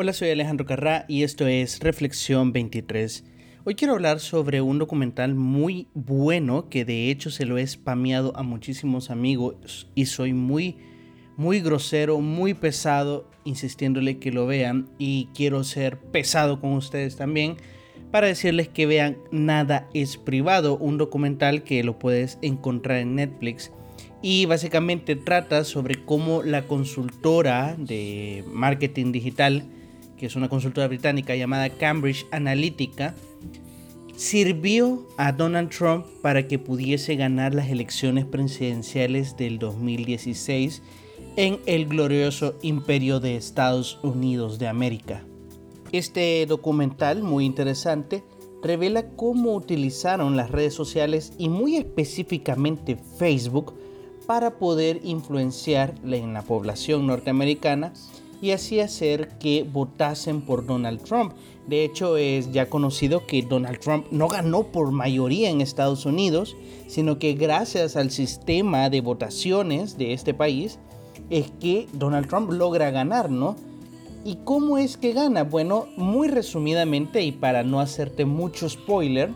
Hola, soy Alejandro Carrá y esto es Reflexión 23. Hoy quiero hablar sobre un documental muy bueno que de hecho se lo he spameado a muchísimos amigos y soy muy, muy grosero, muy pesado insistiéndole que lo vean y quiero ser pesado con ustedes también para decirles que vean Nada es privado, un documental que lo puedes encontrar en Netflix y básicamente trata sobre cómo la consultora de marketing digital que es una consultora británica llamada Cambridge Analytica, sirvió a Donald Trump para que pudiese ganar las elecciones presidenciales del 2016 en el glorioso imperio de Estados Unidos de América. Este documental, muy interesante, revela cómo utilizaron las redes sociales y muy específicamente Facebook para poder influenciar en la población norteamericana y así hacer que votasen por Donald Trump. De hecho, es ya conocido que Donald Trump no ganó por mayoría en Estados Unidos, sino que gracias al sistema de votaciones de este país es que Donald Trump logra ganar, ¿no? ¿Y cómo es que gana? Bueno, muy resumidamente y para no hacerte mucho spoiler,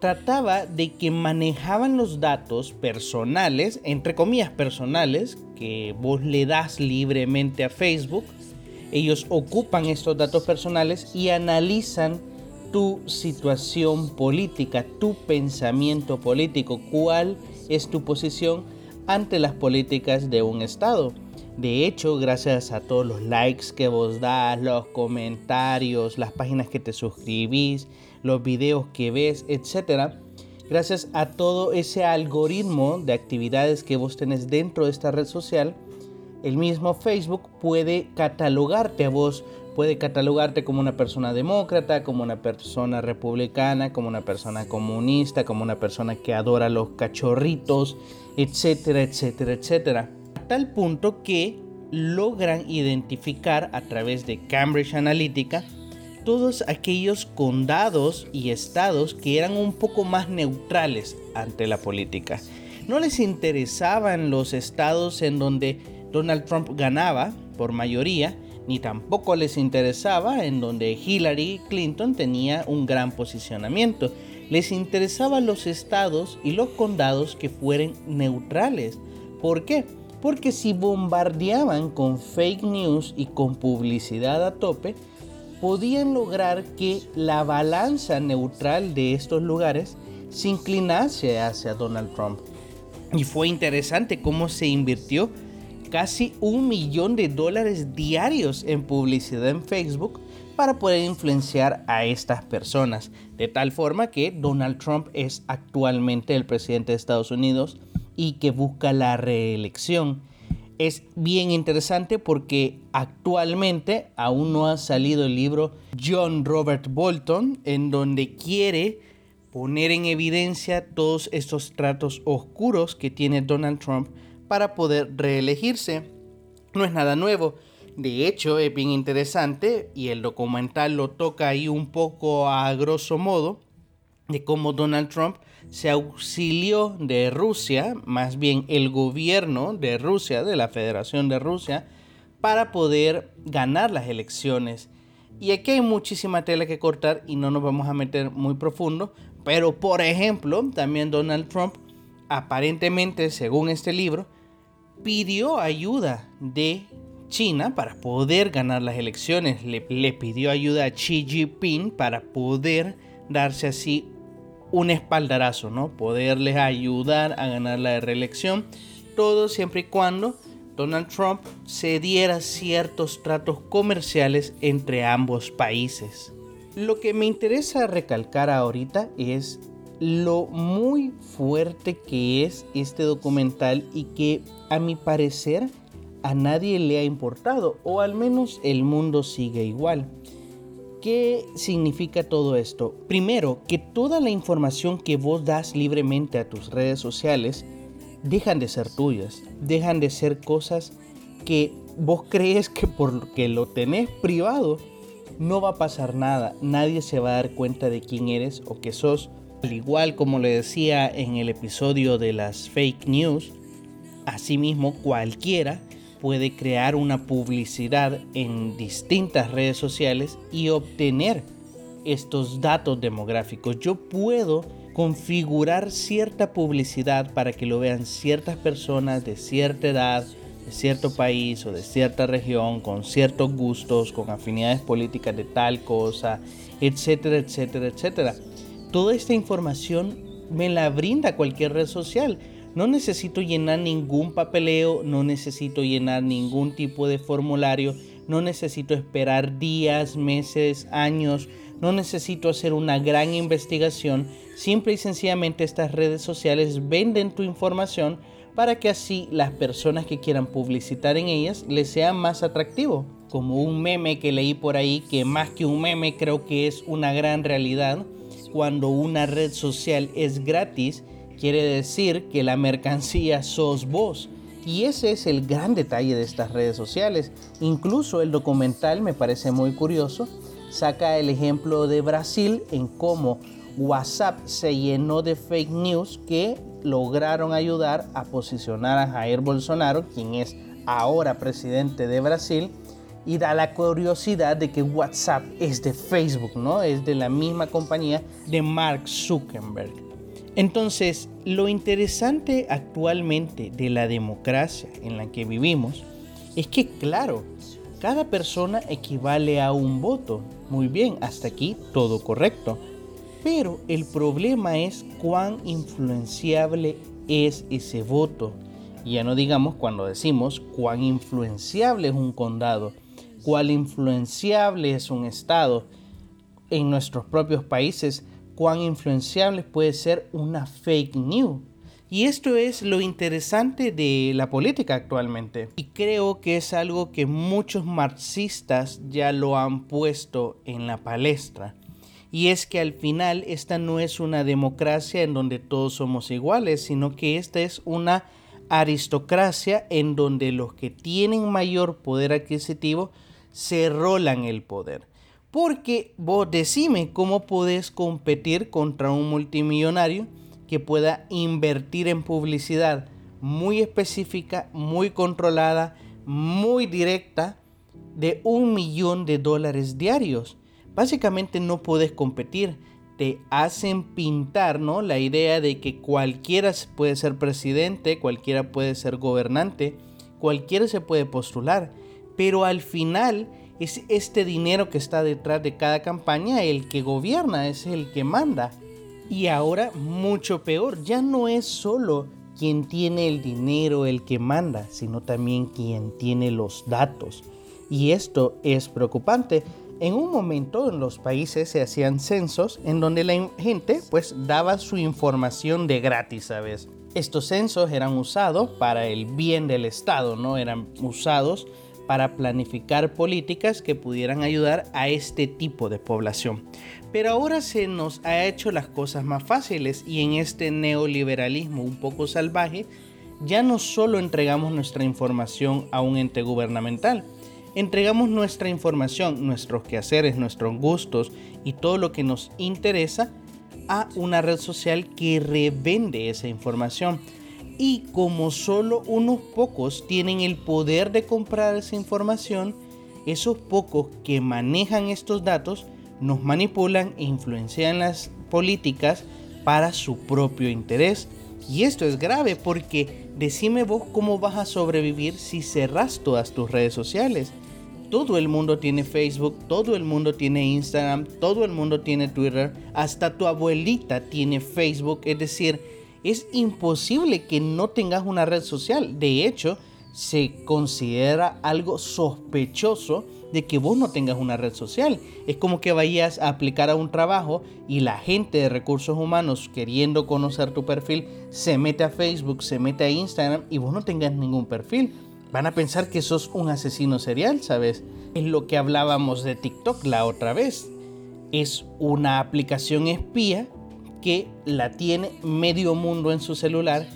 trataba de que manejaban los datos personales, entre comillas personales, que vos le das libremente a Facebook ellos ocupan estos datos personales y analizan tu situación política, tu pensamiento político, cuál es tu posición ante las políticas de un Estado. De hecho, gracias a todos los likes que vos das, los comentarios, las páginas que te suscribís, los videos que ves, etc. Gracias a todo ese algoritmo de actividades que vos tenés dentro de esta red social, el mismo Facebook puede catalogarte a vos, puede catalogarte como una persona demócrata, como una persona republicana, como una persona comunista, como una persona que adora los cachorritos, etcétera, etcétera, etcétera. A tal punto que logran identificar a través de Cambridge Analytica todos aquellos condados y estados que eran un poco más neutrales ante la política. No les interesaban los estados en donde Donald Trump ganaba por mayoría, ni tampoco les interesaba en donde Hillary Clinton tenía un gran posicionamiento. Les interesaban los estados y los condados que fueran neutrales. ¿Por qué? Porque si bombardeaban con fake news y con publicidad a tope, podían lograr que la balanza neutral de estos lugares se inclinase hacia Donald Trump. Y fue interesante cómo se invirtió casi un millón de dólares diarios en publicidad en Facebook para poder influenciar a estas personas, de tal forma que Donald Trump es actualmente el presidente de Estados Unidos y que busca la reelección. Es bien interesante porque actualmente aún no ha salido el libro John Robert Bolton, en donde quiere poner en evidencia todos estos tratos oscuros que tiene Donald Trump para poder reelegirse. No es nada nuevo. De hecho, es bien interesante y el documental lo toca ahí un poco a grosso modo de cómo Donald Trump se auxilió de Rusia, más bien el gobierno de Rusia, de la Federación de Rusia, para poder ganar las elecciones. Y aquí hay muchísima tela que cortar y no nos vamos a meter muy profundo, pero por ejemplo, también Donald Trump, aparentemente, según este libro, pidió ayuda de China para poder ganar las elecciones. Le, pidió ayuda a Xi Jinping para poder darse así un espaldarazo, ¿no? Poderles ayudar a ganar la reelección. Todo siempre y cuando Donald Trump cediera ciertos tratos comerciales entre ambos países. Lo que me interesa recalcar ahorita es lo muy fuerte que es este documental y que a mi parecer a nadie le ha importado o al menos el mundo sigue igual. ¿Qué significa todo esto? Primero, que toda la información que vos das libremente a tus redes sociales dejan de ser tuyas, dejan de ser cosas que vos crees que porque lo tenés privado no va a pasar nada, nadie se va a dar cuenta de quién eres o que sos al igual como le decía en el episodio de las fake news, asimismo cualquiera puede crear una publicidad en distintas redes sociales y obtener estos datos demográficos. Yo puedo configurar cierta publicidad para que lo vean ciertas personas de cierta edad, de cierto país o de cierta región, con ciertos gustos, con afinidades políticas de tal cosa, etcétera, etcétera, etcétera. Toda esta información me la brinda cualquier red social. No necesito llenar ningún papeleo, no necesito llenar ningún tipo de formulario, no necesito esperar días, meses, años, no necesito hacer una gran investigación. Simple y sencillamente estas redes sociales venden tu información para que así las personas que quieran publicitar en ellas les sea más atractivo. Como un meme que leí por ahí, que más que un meme creo que es una gran realidad. Cuando una red social es gratis, quiere decir que la mercancía sos vos. Y ese es el gran detalle de estas redes sociales. Incluso el documental me parece muy curioso. Saca el ejemplo de Brasil en cómo WhatsApp se llenó de fake news que lograron ayudar a posicionar a Jair Bolsonaro, quien es ahora presidente de Brasil, y da la curiosidad de que WhatsApp es de Facebook, ¿no? Es de la misma compañía de Mark Zuckerberg. Entonces, lo interesante actualmente de la democracia en la que vivimos es que, claro, cada persona equivale a un voto. Muy bien, hasta aquí todo correcto. Pero el problema es cuán influenciable es ese voto. Ya no digamos cuando decimos cuán influenciable es un condado, cuán influenciable es un estado. En nuestros propios países, cuán influenciable puede ser una fake news. Y esto es lo interesante de la política actualmente. Y creo que es algo que muchos marxistas ya lo han puesto en la palestra y es que al final esta no es una democracia en donde todos somos iguales, sino que esta es una aristocracia en donde los que tienen mayor poder adquisitivo se rolan el poder. Porque vos decime cómo podés competir contra un multimillonario que pueda invertir en publicidad muy específica, muy controlada, muy directa, de un millón de dólares diarios básicamente no puedes competir. Te hacen pintar, ¿no? La idea de que cualquiera puede ser presidente, cualquiera puede ser gobernante, cualquiera se puede postular. Pero al final es este dinero que está detrás de cada campaña el que gobierna, es el que manda. Y ahora mucho peor, ya no es solo quien tiene el dinero el que manda, sino también quien tiene los datos. Y esto es preocupante en un momento en los países se hacían censos en donde la gente pues daba su información de gratis, ¿sabes? Estos censos eran usados para el bien del Estado, no eran usados para planificar políticas que pudieran ayudar a este tipo de población. Pero ahora se nos ha hecho las cosas más fáciles y en este neoliberalismo un poco salvaje ya no solo entregamos nuestra información a un ente gubernamental, entregamos nuestra información, nuestros quehaceres, nuestros gustos y todo lo que nos interesa a una red social que revende esa información. Y como solo unos pocos tienen el poder de comprar esa información, esos pocos que manejan estos datos nos manipulan e influencian las políticas para su propio interés. Y esto es grave porque decime vos cómo vas a sobrevivir si cerras todas tus redes sociales. Todo el mundo tiene Facebook, todo el mundo tiene Instagram, todo el mundo tiene Twitter, hasta tu abuelita tiene Facebook. Es decir, es imposible que no tengas una red social. De hecho, se considera algo sospechoso de que vos no tengas una red social. Es como que vayas a aplicar a un trabajo y la gente de recursos humanos queriendo conocer tu perfil se mete a Facebook, se mete a Instagram y vos no tengas ningún perfil van a pensar que sos un asesino serial, ¿sabes? Es lo que hablábamos de TikTok la otra vez. Es una aplicación espía que la tiene medio mundo en su celular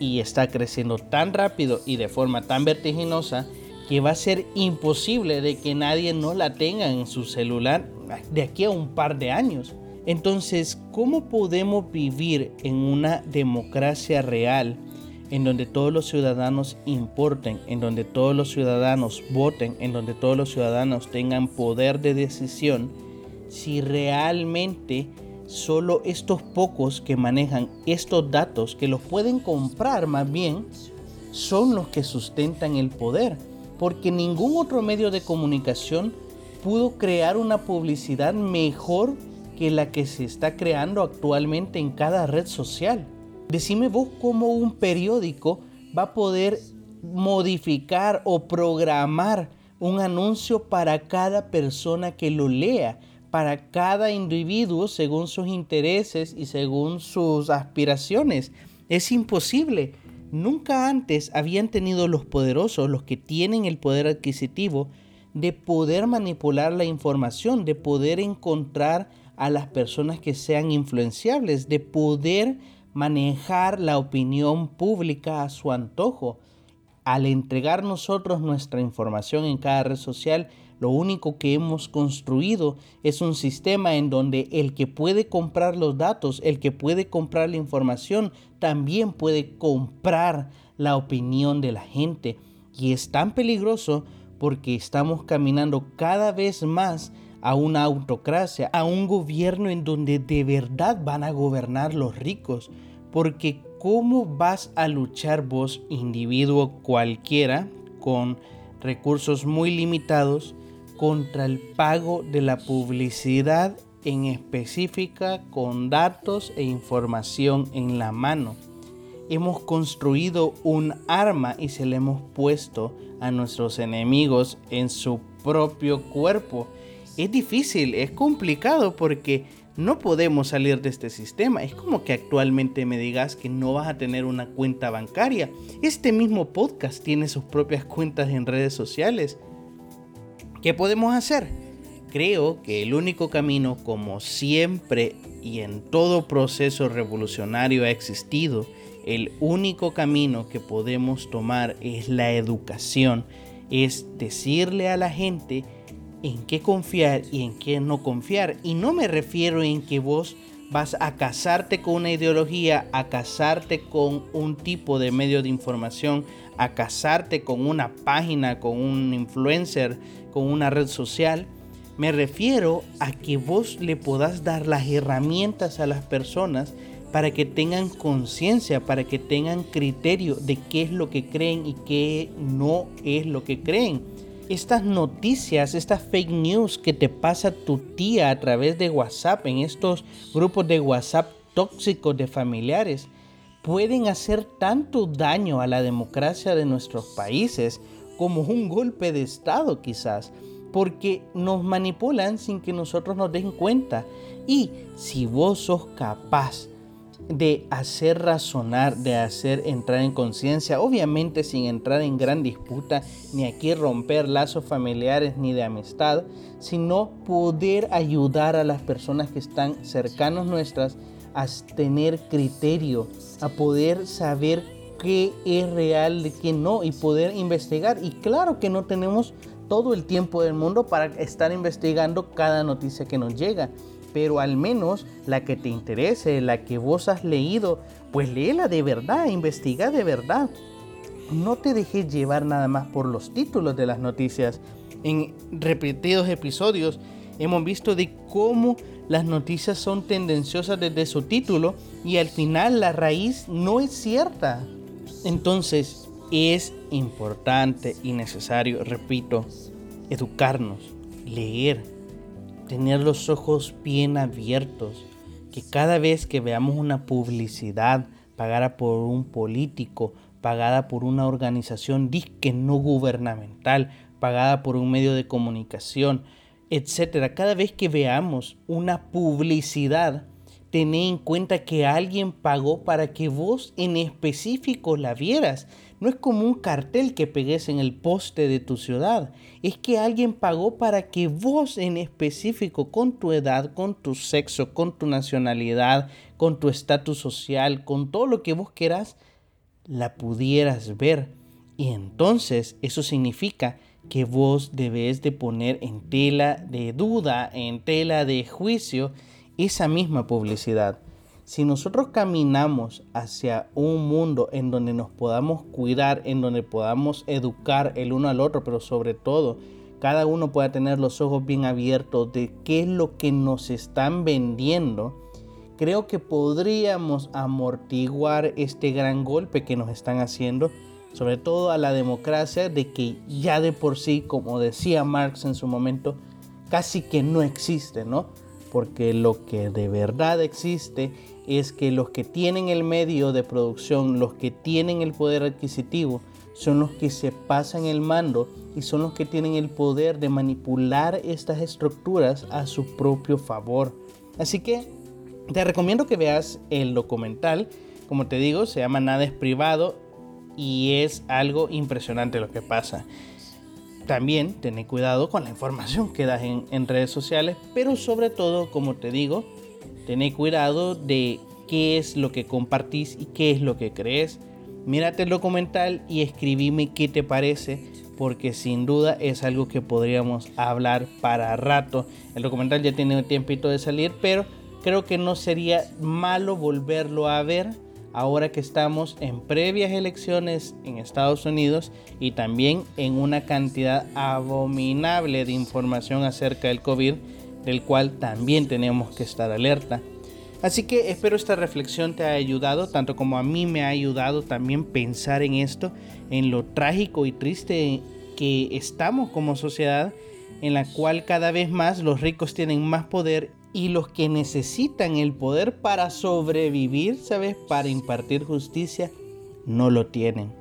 y está creciendo tan rápido y de forma tan vertiginosa que va a ser imposible de que nadie no la tenga en su celular de aquí a un par de años. Entonces, ¿cómo podemos vivir en una democracia real en donde todos los ciudadanos importen, en donde todos los ciudadanos voten, en donde todos los ciudadanos tengan poder de decisión, si realmente solo estos pocos que manejan estos datos, que los pueden comprar más bien, son los que sustentan el poder, porque ningún otro medio de comunicación pudo crear una publicidad mejor que la que se está creando actualmente en cada red social. Decime vos cómo un periódico va a poder modificar o programar un anuncio para cada persona que lo lea, para cada individuo según sus intereses y según sus aspiraciones. Es imposible. Nunca antes habían tenido los poderosos, los que tienen el poder adquisitivo, de poder manipular la información, de poder encontrar a las personas que sean influenciables, de poder manejar la opinión pública a su antojo. Al entregar nosotros nuestra información en cada red social, lo único que hemos construido es un sistema en donde el que puede comprar los datos, el que puede comprar la información, también puede comprar la opinión de la gente. Y es tan peligroso porque estamos caminando cada vez más a una autocracia, a un gobierno en donde de verdad van a gobernar los ricos. Porque ¿cómo vas a luchar vos, individuo cualquiera, con recursos muy limitados, contra el pago de la publicidad en específica con datos e información en la mano? Hemos construido un arma y se le hemos puesto a nuestros enemigos en su propio cuerpo es difícil, es complicado porque no podemos salir de este sistema. Es como que actualmente me digas que no vas a tener una cuenta bancaria. Este mismo podcast tiene sus propias cuentas en redes sociales. ¿Qué podemos hacer? Creo que el único camino, como siempre y en todo proceso revolucionario ha existido, el único camino que podemos tomar es la educación. Es decirle a la gente en qué confiar y en qué no confiar. Y no me refiero en que vos vas a casarte con una ideología, a casarte con un tipo de medio de información, a casarte con una página, con un influencer, con una red social. Me refiero a que vos le podás dar las herramientas a las personas para que tengan conciencia, para que tengan criterio de qué es lo que creen y qué no es lo que creen estas noticias, estas fake news que te pasa tu tía a través de WhatsApp, en estos grupos de WhatsApp tóxicos de familiares, pueden hacer tanto daño a la democracia de nuestros países como un golpe de Estado quizás, porque nos manipulan sin que nosotros nos den cuenta. Y si vos sos capaz de hacer razonar, de hacer entrar en conciencia, obviamente sin entrar en gran disputa, ni aquí romper lazos familiares ni de amistad, sino poder ayudar a las personas que están cercanos nuestras a tener criterio, a poder saber qué es real, de qué no, y poder investigar. Y claro que no tenemos todo el tiempo del mundo para estar investigando cada noticia que nos llega pero al menos la que te interese, la que vos has leído, pues léela de verdad, investiga de verdad. No te dejes llevar nada más por los títulos de las noticias. En repetidos episodios hemos visto de cómo las noticias son tendenciosas desde su título y al final la raíz no es cierta. Entonces es importante y necesario, repito, educarnos, leer, tener los ojos bien abiertos, que cada vez que veamos una publicidad pagada por un político, pagada por una organización disque no gubernamental, pagada por un medio de comunicación, etcétera, cada vez que veamos una publicidad, Tened en cuenta que alguien pagó para que vos en específico la vieras. No es como un cartel que pegues en el poste de tu ciudad. Es que alguien pagó para que vos en específico, con tu edad, con tu sexo, con tu nacionalidad, con tu estatus social, con todo lo que vos quieras, la pudieras ver. Y entonces eso significa que vos debes de poner en tela de duda, en tela de juicio, esa misma publicidad. si nosotros caminamos hacia un mundo en donde nos podamos cuidar, en donde podamos educar el uno al otro, pero sobre todo cada uno pueda tener los ojos bien abiertos de qué es lo que nos están vendiendo, creo que podríamos amortiguar este gran golpe que nos están haciendo, sobre todo a la democracia, de que ya de por sí, como decía Marx en su momento, casi que no existe, ¿no? Porque lo que de verdad existe es que los que tienen el medio de producción, los que tienen el poder adquisitivo, son los que se pasan el mando y son los que tienen el poder de manipular estas estructuras a su propio favor. Así que te recomiendo que veas el documental. Como te digo, se llama Nada es privado y es algo impresionante lo que pasa. También ten cuidado con la información que das en, redes sociales, pero sobre todo, como te digo, Ten cuidado de qué es lo que compartís y qué es lo que crees. Mírate el documental y escribime qué te parece, porque sin duda es algo que podríamos hablar para rato. El documental ya tiene un tiempito de salir, pero creo que no sería malo volverlo a ver ahora que estamos en previas elecciones en Estados Unidos y también en una cantidad abominable de información acerca del COVID del cual también tenemos que estar alerta. Así que espero esta reflexión te haya ayudado, tanto como a mí me ha ayudado también pensar en esto, en lo trágico y triste que estamos como sociedad, en la cual cada vez más los ricos tienen más poder y los que necesitan el poder para sobrevivir, ¿sabes? Para impartir justicia, no lo tienen.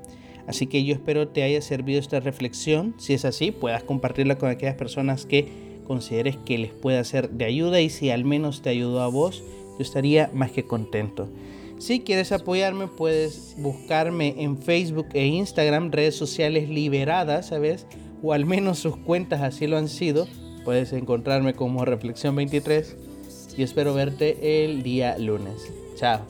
Así que yo espero te haya servido esta reflexión. Si es así, puedas compartirla con aquellas personas que consideres que les pueda ser de ayuda y si al menos te ayudó a vos, yo estaría más que contento. Si quieres apoyarme, puedes buscarme en Facebook e Instagram, redes sociales liberadas, ¿sabes? O al menos sus cuentas así lo han sido. Puedes encontrarme como Reflexión 23 y espero verte el día lunes. Chao.